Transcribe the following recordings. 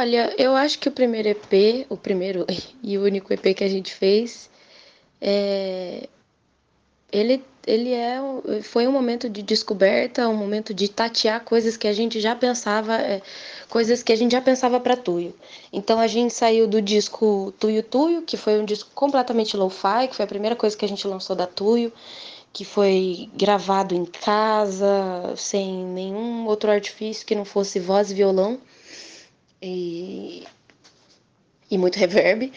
Olha, eu acho que o primeiro EP, o primeiro e o único EP que a gente fez, é... ele, ele é, foi um momento de descoberta, um momento de tatear coisas que a gente já pensava, é, coisas que a gente já pensava para Tuyo. Então a gente saiu do disco Tuyo Tuyo, que foi um disco completamente lo-fi, que foi a primeira coisa que a gente lançou da Tuyo, que foi gravado em casa, sem nenhum outro artifício que não fosse voz e violão e, e muito reverb.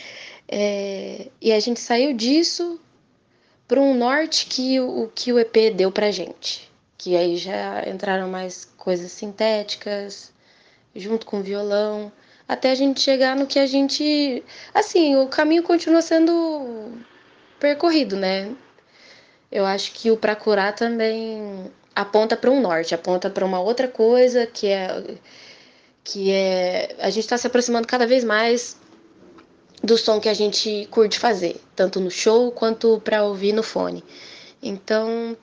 É, e a gente saiu disso para um norte que o que o EP deu pra gente. Que aí já entraram mais coisas sintéticas, junto com violão, até a gente chegar no que a gente. Assim, o caminho continua sendo percorrido, né? Eu acho que o Pra Curar também aponta para um norte, aponta para uma outra coisa que é que é a gente está se aproximando cada vez mais do som que a gente curte fazer, tanto no show quanto para ouvir no fone. Então,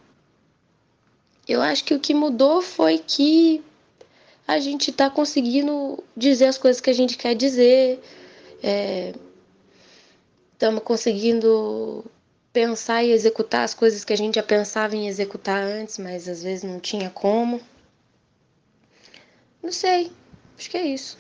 eu acho que o que mudou foi que a gente está conseguindo dizer as coisas que a gente quer dizer, estamos é, conseguindo pensar e executar as coisas que a gente já pensava em executar antes, mas às vezes não tinha como. Não sei, Acho que é isso.